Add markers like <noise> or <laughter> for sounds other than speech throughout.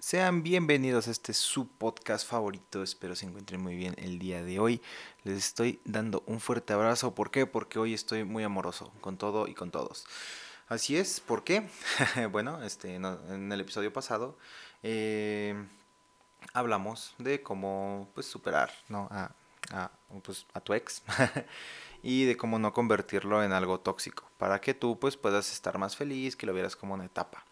Sean bienvenidos a este su podcast favorito. Espero se encuentren muy bien el día de hoy. Les estoy dando un fuerte abrazo. ¿Por qué? Porque hoy estoy muy amoroso con todo y con todos. Así es, ¿por qué? <laughs> bueno, este, en el episodio pasado eh, hablamos de cómo pues, superar ¿no? a, a, pues, a tu ex <laughs> y de cómo no convertirlo en algo tóxico para que tú pues, puedas estar más feliz, que lo vieras como una etapa.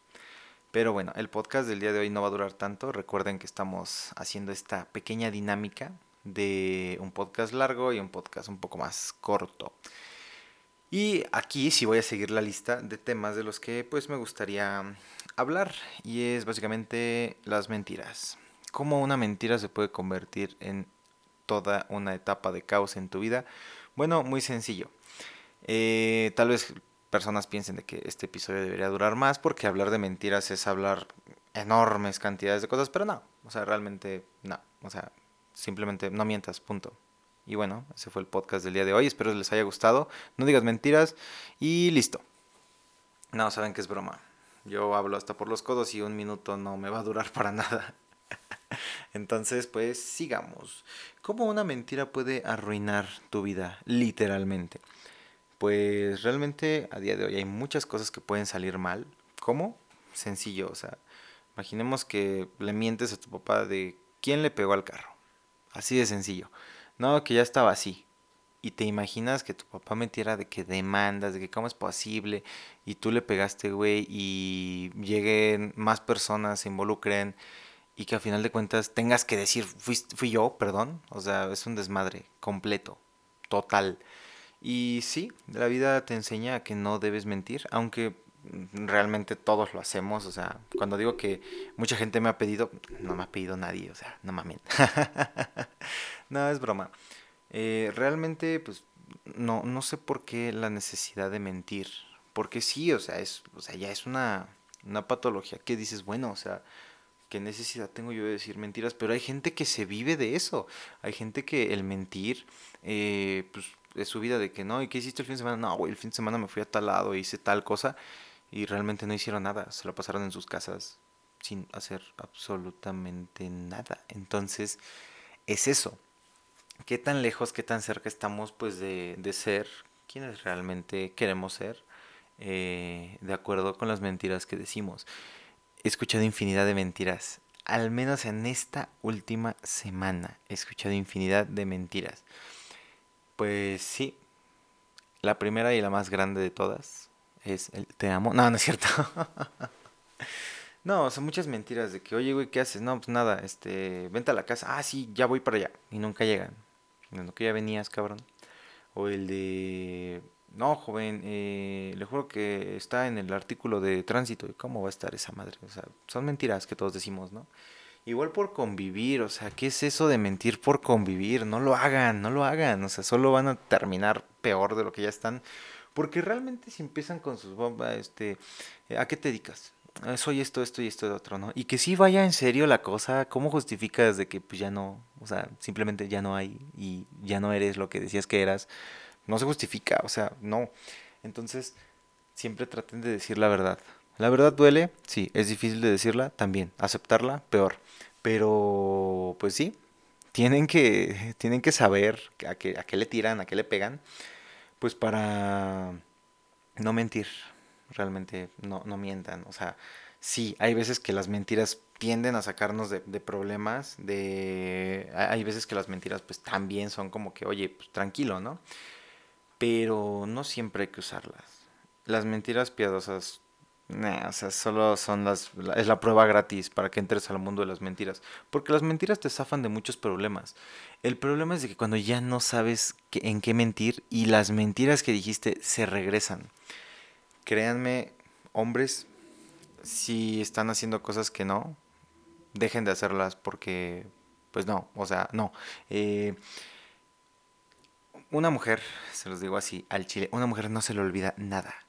Pero bueno, el podcast del día de hoy no va a durar tanto. Recuerden que estamos haciendo esta pequeña dinámica de un podcast largo y un podcast un poco más corto. Y aquí sí voy a seguir la lista de temas de los que pues me gustaría hablar y es básicamente las mentiras. ¿Cómo una mentira se puede convertir en toda una etapa de caos en tu vida? Bueno, muy sencillo. Eh, tal vez personas piensen de que este episodio debería durar más porque hablar de mentiras es hablar enormes cantidades de cosas, pero no, o sea, realmente no, o sea, simplemente no mientas, punto. Y bueno, ese fue el podcast del día de hoy, espero les haya gustado, no digas mentiras y listo. No, saben que es broma. Yo hablo hasta por los codos y un minuto no me va a durar para nada. <laughs> Entonces, pues sigamos. ¿Cómo una mentira puede arruinar tu vida, literalmente? Pues realmente a día de hoy hay muchas cosas que pueden salir mal. ¿Cómo? Sencillo, o sea, imaginemos que le mientes a tu papá de quién le pegó al carro. Así de sencillo. No, que ya estaba así. Y te imaginas que tu papá metiera de que demandas, de que cómo es posible, y tú le pegaste, güey, y lleguen más personas, se involucren, y que a final de cuentas tengas que decir, fui, fui yo, perdón. O sea, es un desmadre completo, total. Y sí, la vida te enseña que no debes mentir, aunque realmente todos lo hacemos, o sea, cuando digo que mucha gente me ha pedido, no me ha pedido nadie, o sea, no mames. <laughs> no, es broma. Eh, realmente, pues, no, no sé por qué la necesidad de mentir, porque sí, o sea, es, o sea, ya es una, una patología que dices, bueno, o sea, ¿qué necesidad tengo yo de decir mentiras? Pero hay gente que se vive de eso, hay gente que el mentir, eh, pues, de su vida de que no, ¿y qué hiciste el fin de semana? No, el fin de semana me fui a tal lado, hice tal cosa y realmente no hicieron nada, se lo pasaron en sus casas sin hacer absolutamente nada. Entonces, es eso. ¿Qué tan lejos, qué tan cerca estamos pues de, de ser quienes realmente queremos ser? Eh, de acuerdo con las mentiras que decimos. He escuchado infinidad de mentiras. Al menos en esta última semana he escuchado infinidad de mentiras. Pues sí. La primera y la más grande de todas es el te amo. No, no es cierto. <laughs> no, son muchas mentiras de que, oye, güey, ¿qué haces? No, pues nada, este, vente a la casa. Ah, sí, ya voy para allá. Y nunca llegan. No, que ya venías, cabrón. O el de, no, joven, eh, le juro que está en el artículo de tránsito. ¿Cómo va a estar esa madre? O sea, son mentiras que todos decimos, ¿no? Igual por convivir, o sea, ¿qué es eso de mentir por convivir? No lo hagan, no lo hagan, o sea, solo van a terminar peor de lo que ya están. Porque realmente si empiezan con sus bombas, este, ¿a qué te dedicas? Ah, soy esto, esto y esto de otro, ¿no? Y que sí vaya en serio la cosa, ¿cómo justificas de que pues ya no, o sea, simplemente ya no hay y ya no eres lo que decías que eras? No se justifica, o sea, no. Entonces, siempre traten de decir la verdad. La verdad duele, sí, es difícil de decirla, también. Aceptarla, peor. Pero, pues sí, tienen que, <laughs> tienen que saber a qué, a qué le tiran, a qué le pegan, pues para no mentir. Realmente no, no mientan. O sea, sí, hay veces que las mentiras tienden a sacarnos de, de, problemas, de... Hay veces que las mentiras pues también son como que, oye, pues tranquilo, ¿no? Pero no siempre hay que usarlas. Las mentiras piadosas o sea, solo son las, es la prueba gratis para que entres al mundo de las mentiras. Porque las mentiras te zafan de muchos problemas. El problema es de que cuando ya no sabes en qué mentir y las mentiras que dijiste se regresan. Créanme, hombres, si están haciendo cosas que no, dejen de hacerlas porque, pues no, o sea, no. Eh, una mujer, se los digo así, al chile, una mujer no se le olvida nada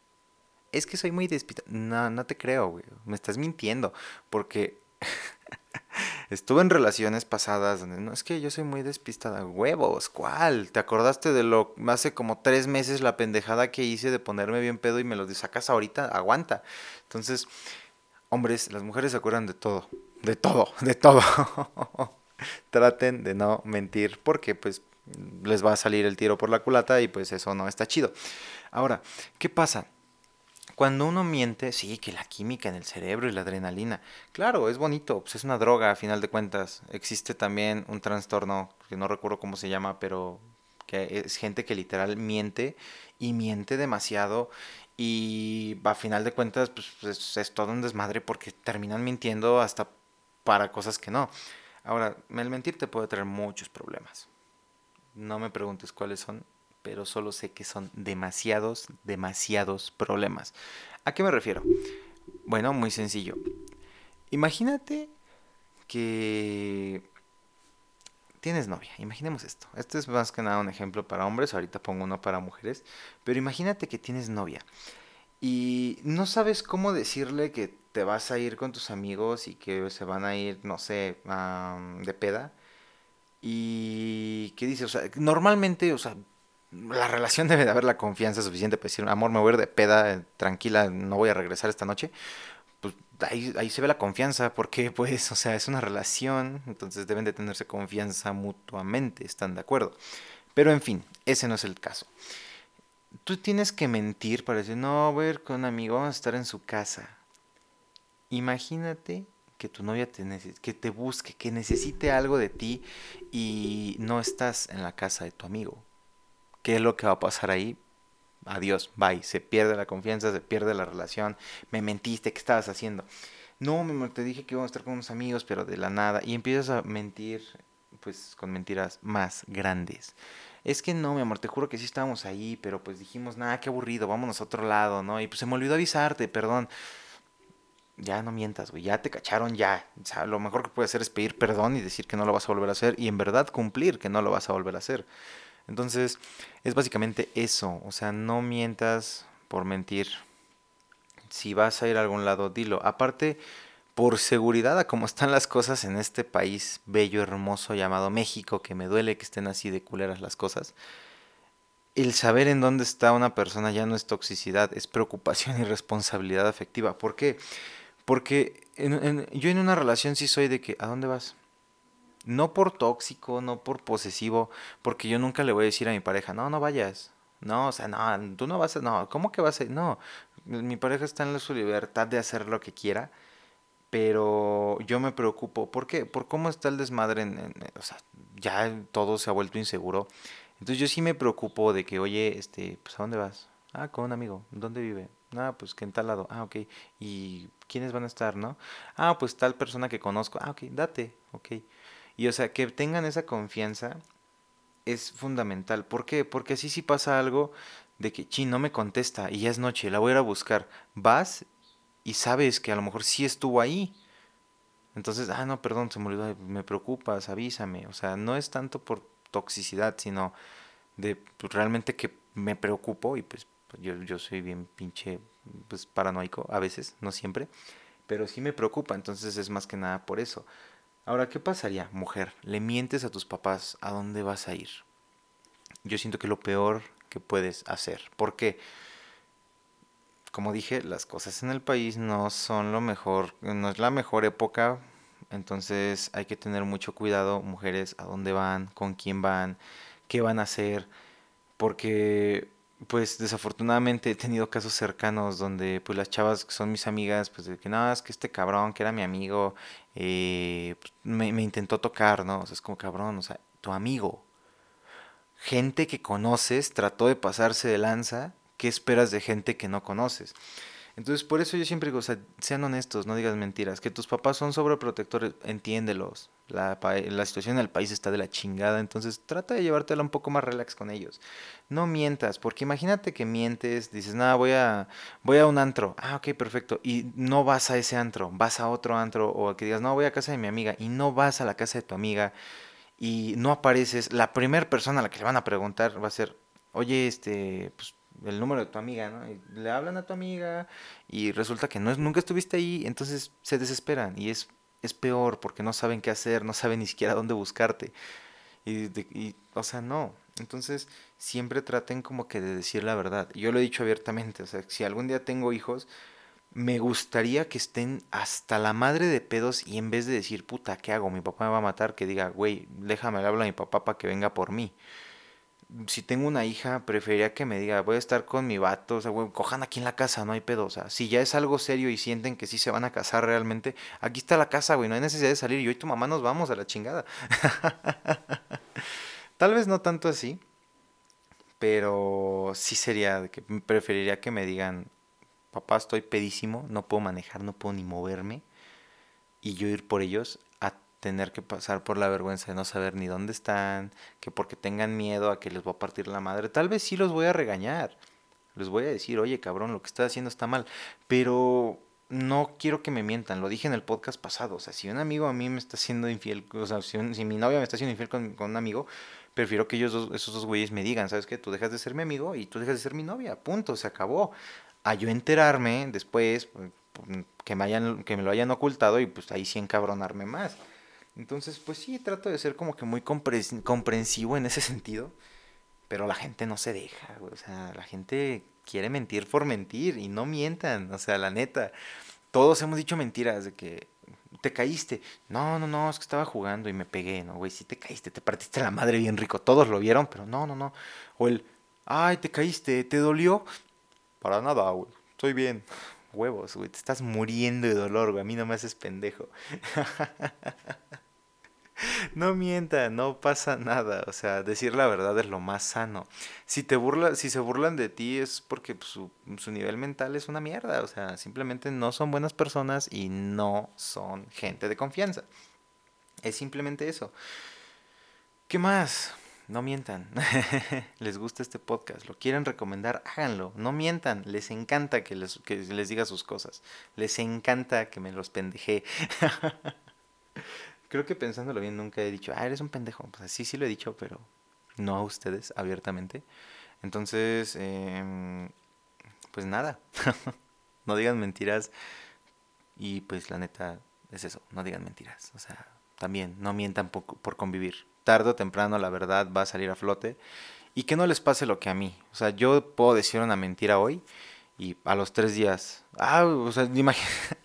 es que soy muy despistado. No, no te creo, güey. Me estás mintiendo. Porque <laughs> estuve en relaciones pasadas donde no es que yo soy muy despistada. Huevos, ¿cuál? ¿Te acordaste de lo hace como tres meses la pendejada que hice de ponerme bien pedo y me lo sacas ahorita? Aguanta. Entonces, hombres, las mujeres se acuerdan de todo. de todo, de todo. <laughs> Traten de no mentir porque pues les va a salir el tiro por la culata y pues eso no está chido. Ahora, ¿qué pasa? Cuando uno miente, sí, que la química en el cerebro y la adrenalina, claro, es bonito, pues es una droga a final de cuentas. Existe también un trastorno, que no recuerdo cómo se llama, pero que es gente que literal miente y miente demasiado y a final de cuentas pues, es, es, todo un desmadre porque terminan mintiendo hasta para cosas que no. Ahora, el mentir te puede traer muchos problemas. No me preguntes cuáles son, pero solo sé que son demasiados, demasiados problemas. ¿A qué me refiero? Bueno, muy sencillo. Imagínate que tienes novia, imaginemos esto. Este es más que nada un ejemplo para hombres, ahorita pongo uno para mujeres, pero imagínate que tienes novia y no sabes cómo decirle que te vas a ir con tus amigos y que se van a ir, no sé, de peda. Y qué dice, o sea, normalmente, o sea, la relación debe de haber la confianza suficiente para decir, amor, me voy a ir de peda, tranquila, no voy a regresar esta noche pues ahí, ahí se ve la confianza, porque pues, o sea, es una relación, entonces deben de tenerse confianza mutuamente, ¿están de acuerdo? Pero en fin, ese no es el caso. Tú tienes que mentir para decir, no, voy a ir con un amigo, vamos a estar en su casa. Imagínate que tu novia te, que te busque, que necesite algo de ti y no estás en la casa de tu amigo. ¿Qué es lo que va a pasar ahí? adiós, bye, se pierde la confianza, se pierde la relación, me mentiste, ¿qué estabas haciendo? No, amor, te dije que íbamos a estar con unos amigos, pero de la nada, y empiezas a mentir, pues con mentiras más grandes. Es que no, mi amor, te juro que sí estábamos ahí, pero pues dijimos, nada, qué aburrido, vámonos a otro lado, ¿no? Y pues se me olvidó avisarte, perdón. Ya no mientas, güey, ya te cacharon, ya. O sea, lo mejor que puedes hacer es pedir perdón y decir que no lo vas a volver a hacer y en verdad cumplir que no lo vas a volver a hacer. Entonces, es básicamente eso. O sea, no mientas por mentir. Si vas a ir a algún lado, dilo. Aparte, por seguridad a cómo están las cosas en este país bello, hermoso llamado México, que me duele que estén así de culeras las cosas, el saber en dónde está una persona ya no es toxicidad, es preocupación y responsabilidad afectiva. ¿Por qué? Porque yo en una relación sí soy de que, ¿a dónde vas? No por tóxico, no por posesivo, porque yo nunca le voy a decir a mi pareja, no, no vayas. No, o sea, no, tú no vas a, no, ¿cómo que vas a No, mi pareja está en su libertad de hacer lo que quiera, pero yo me preocupo. ¿Por qué? Por cómo está el desmadre, en, o sea, ya todo se ha vuelto inseguro. Entonces yo sí me preocupo de que, oye, este, pues ¿a dónde vas? Ah, con un amigo. ¿Dónde vive? Ah, pues que en tal lado. Ah, ok. ¿Y quiénes van a estar, no? Ah, pues tal persona que conozco. Ah, ok, date. Ok. Y o sea, que tengan esa confianza es fundamental. ¿Por qué? Porque así si pasa algo de que, chi, no me contesta y ya es noche, la voy a ir a buscar. Vas y sabes que a lo mejor sí estuvo ahí. Entonces, ah, no, perdón, se me olvidó, me preocupas, avísame. O sea, no es tanto por toxicidad, sino de pues, realmente que me preocupo y pues yo, yo soy bien pinche pues paranoico a veces, no siempre, pero sí me preocupa, entonces es más que nada por eso. Ahora, ¿qué pasaría, mujer? Le mientes a tus papás a dónde vas a ir. Yo siento que lo peor que puedes hacer. Porque, como dije, las cosas en el país no son lo mejor, no es la mejor época. Entonces hay que tener mucho cuidado, mujeres, a dónde van, con quién van, qué van a hacer. Porque pues desafortunadamente he tenido casos cercanos donde pues las chavas que son mis amigas, pues de que nada, es que este cabrón que era mi amigo, eh, pues, me, intentó tocar, ¿no? O sea, es como cabrón, o sea, tu amigo. Gente que conoces trató de pasarse de lanza, ¿qué esperas de gente que no conoces? Entonces, por eso yo siempre digo, o sea, sean honestos, no digas mentiras. Que tus papás son sobreprotectores, entiéndelos. La, la situación en el país está de la chingada, entonces trata de llevártela un poco más relax con ellos. No mientas, porque imagínate que mientes, dices, nada, voy a, voy a un antro. Ah, ok, perfecto. Y no vas a ese antro, vas a otro antro. O que digas, no, voy a casa de mi amiga. Y no vas a la casa de tu amiga. Y no apareces. La primera persona a la que le van a preguntar va a ser, oye, este, pues el número de tu amiga, ¿no? Y le hablan a tu amiga y resulta que no es, nunca estuviste ahí, entonces se desesperan y es, es peor porque no saben qué hacer, no saben ni siquiera dónde buscarte. Y, y, o sea, no. Entonces, siempre traten como que de decir la verdad. Yo lo he dicho abiertamente, o sea, si algún día tengo hijos, me gustaría que estén hasta la madre de pedos y en vez de decir, puta, ¿qué hago? Mi papá me va a matar, que diga, güey, déjame hablar a mi papá para que venga por mí. Si tengo una hija, preferiría que me diga, voy a estar con mi vato, o sea, güey, cojan aquí en la casa, no hay pedo. O sea, si ya es algo serio y sienten que sí se van a casar realmente, aquí está la casa, güey, no hay necesidad de salir. Yo y tu mamá nos vamos a la chingada. <laughs> Tal vez no tanto así, pero sí sería que preferiría que me digan, papá, estoy pedísimo, no puedo manejar, no puedo ni moverme, y yo ir por ellos tener que pasar por la vergüenza de no saber ni dónde están, que porque tengan miedo a que les voy a partir la madre, tal vez sí los voy a regañar, les voy a decir, oye cabrón, lo que estás haciendo está mal, pero no quiero que me mientan, lo dije en el podcast pasado, o sea, si un amigo a mí me está siendo infiel, o sea, si, mi novia me está siendo infiel con, con un amigo, prefiero que ellos dos, esos dos güeyes me digan, ¿sabes qué? Tú dejas de ser mi amigo y tú dejas de ser mi novia, punto, se acabó a yo enterarme después, pues, que me, hayan, que me lo hayan ocultado y pues ahí sí encabronarme más. Entonces, pues sí, trato de ser como que muy comprensivo en ese sentido, pero la gente no se deja, o sea, la gente quiere mentir por mentir y no mientan, o sea, la neta, todos hemos dicho mentiras de que te caíste. No, no, no, es que estaba jugando y me pegué, no, güey, sí te caíste, te partiste la madre bien rico, todos lo vieron, pero no, no, no. O el, ay, te caíste, te dolió. Para nada, güey. Estoy bien. Huevos, güey. Te estás muriendo de dolor, güey. A mí no me haces pendejo. <laughs> <laughs> no mienta, no pasa nada. O sea, decir la verdad es lo más sano. Si te burla, si se burlan de ti es porque pues, su, su nivel mental es una mierda. O sea, simplemente no son buenas personas y no son gente de confianza. Es simplemente eso. ¿Qué más? no mientan. <laughs> les gusta este podcast, lo quieren recomendar, háganlo. No mientan, les encanta que les, que les diga sus cosas. Les encanta que me los pendeje. <laughs> Creo que pensándolo bien nunca he dicho, ah, eres un pendejo. Pues sí, sí lo he dicho, pero no a ustedes abiertamente. Entonces, em, pues nada, <laughs> no digan mentiras. Y pues la neta es eso, no digan mentiras. O sea, también no mientan por convivir tarde o temprano la verdad va a salir a flote y que no les pase lo que a mí. O sea, yo puedo decir una mentira hoy y a los tres días, ah, o sea, imagínate, <laughs>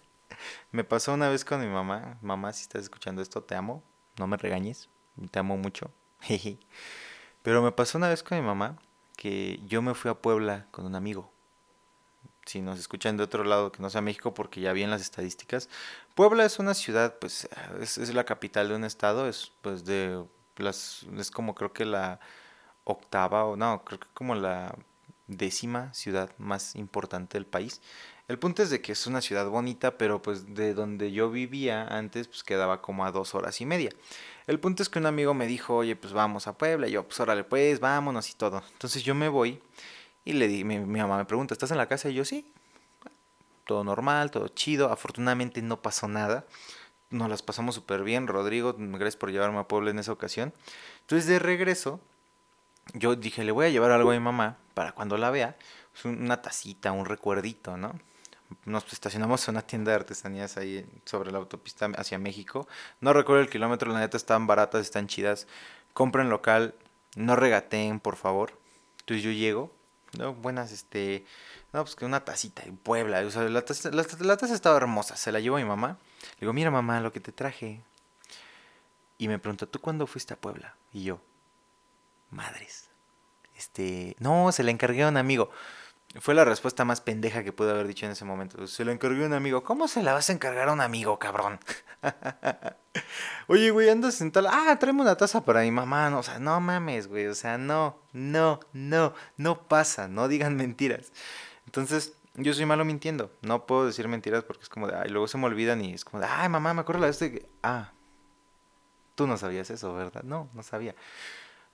me pasó una vez con mi mamá, mamá, si estás escuchando esto, te amo, no me regañes, te amo mucho. <laughs> Pero me pasó una vez con mi mamá que yo me fui a Puebla con un amigo. Si nos escuchan de otro lado que no sea México, porque ya vi en las estadísticas, Puebla es una ciudad, pues es, es la capital de un estado, es pues de es como creo que la octava o no, creo que como la décima ciudad más importante del país. El punto es de que es una ciudad bonita, pero pues de donde yo vivía antes, pues quedaba como a dos horas y media. El punto es que un amigo me dijo, oye, pues vamos a Puebla. Y yo, pues órale, pues vámonos y todo. Entonces yo me voy y le di, mi, mi mamá me pregunta, ¿estás en la casa? Y yo, sí. Todo normal, todo chido. Afortunadamente no pasó nada nos las pasamos súper bien. Rodrigo, gracias por llevarme a Puebla en esa ocasión. Entonces, de regreso, yo dije, le voy a llevar algo a mi mamá para cuando la vea, pues, una tacita, un recuerdito, ¿no? Nos estacionamos en una tienda de artesanías ahí sobre la autopista hacia México. No recuerdo el kilómetro, la neta están baratas, están chidas. Compren local, no regateen, por favor. Entonces yo llego, ¿no? Buenas, este, no, pues que una tacita en Puebla. O sea, la taza, la taza estaba hermosa, se la llevo a mi mamá. Le digo, mira mamá, lo que te traje. Y me pregunta, ¿tú cuándo fuiste a Puebla? Y yo, madres. Este, no, se la encargué a un amigo. Fue la respuesta más pendeja que pude haber dicho en ese momento. Se la encargué a un amigo. ¿Cómo se la vas a encargar a un amigo, cabrón? <laughs> Oye, güey, andas en tal. Ah, tráeme una taza para mi mamá. No, o sea, no mames, güey. O sea, no, no, no, no pasa. No digan mentiras. Entonces, yo soy malo mintiendo. No puedo decir mentiras porque es como de, ay, luego se me olvidan y es como de, ay, mamá, me acuerdo la de que, ah, tú no sabías eso, ¿verdad? No, no sabía.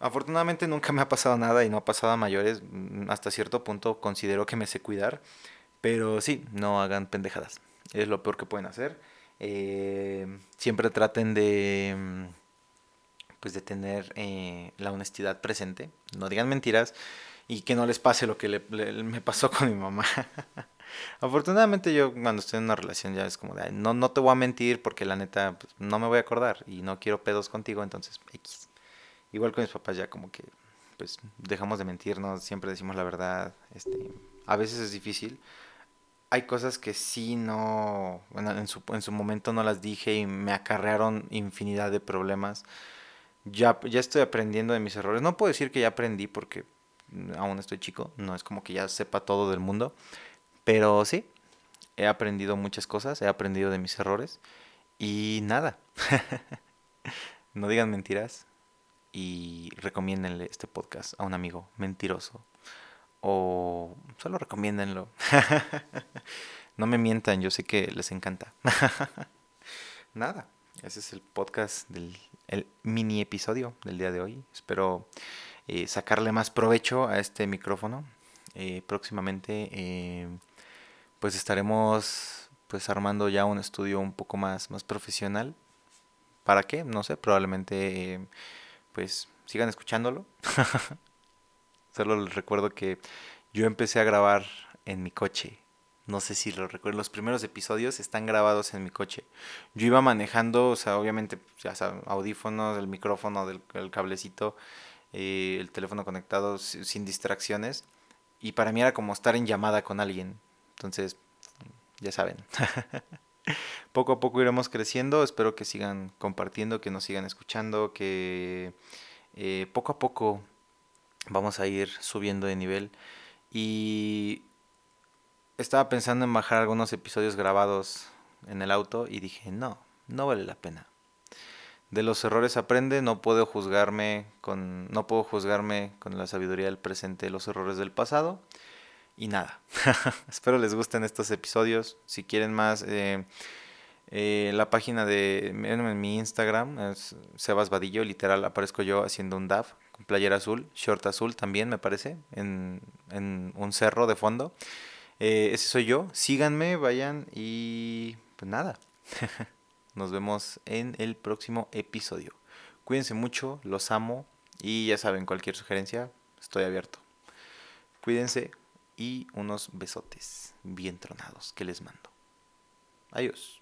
Afortunadamente nunca me ha pasado nada y no ha pasado a mayores. Mm, hasta cierto punto considero que me sé cuidar. Pero sí, no hagan pendejadas. Es lo peor que pueden hacer. Eh, siempre traten de mm, pues de tener eh, la honestidad presente. No digan mentiras y que no les pase lo que le, me pasó con mi mamá. <laughs> Afortunadamente yo cuando estoy en una relación ya es como de, no, no te voy a mentir porque la neta pues, no me voy a acordar y no quiero pedos contigo, entonces X. Igual con mis papás ya como que pues dejamos de mentirnos, siempre decimos la verdad, este, a veces es difícil. hay cosas que sí no, bueno, en su, en su momento no las dije y me acarrearon infinidad de problemas. Ya, ya estoy aprendiendo de mis errores. No puedo decir que ya aprendí porque aún estoy chico, no es como que ya sepa todo del mundo, pero sí, he aprendido muchas cosas, he aprendido de mis errores y nada. <laughs> no digan mentiras y recomiéndenle este podcast a un amigo mentiroso o solo recomiéndenlo. <laughs> no me mientan, yo sé que les encanta. <laughs> nada, ese es el podcast del el mini episodio del día de hoy. Espero eh, sacarle más provecho a este micrófono. Eh, próximamente eh, pues estaremos pues armando ya un estudio un poco más, más profesional. ¿Para qué? No sé, probablemente pues sigan escuchándolo. <laughs> Solo les recuerdo que yo empecé a grabar en mi coche. No sé si lo recuerdo. Los primeros episodios están grabados en mi coche. Yo iba manejando, o sea, obviamente, ya saben, audífonos, el micrófono, del, el cablecito, eh, el teléfono conectado sin distracciones. Y para mí era como estar en llamada con alguien. Entonces, ya saben. <laughs> <laughs> poco a poco iremos creciendo. Espero que sigan compartiendo, que nos sigan escuchando, que eh, poco a poco vamos a ir subiendo de nivel. Y estaba pensando en bajar algunos episodios grabados en el auto y dije, no, no vale la pena. De los errores aprende, no puedo juzgarme con no puedo juzgarme con la sabiduría del presente los errores del pasado. Y nada, <laughs> espero les gusten estos episodios. Si quieren más, eh, eh, la página de en mi Instagram es Sebas Vadillo, literal aparezco yo haciendo un DAF con playera azul, short azul también me parece, en, un cerro de fondo. Eh, ese soy yo, síganme, vayan y pues nada. <laughs> Nos vemos en el próximo episodio. Cuídense mucho, los amo y ya saben, cualquier sugerencia, estoy abierto. Cuídense, y unos besotes bien tronados que les mando. Adiós.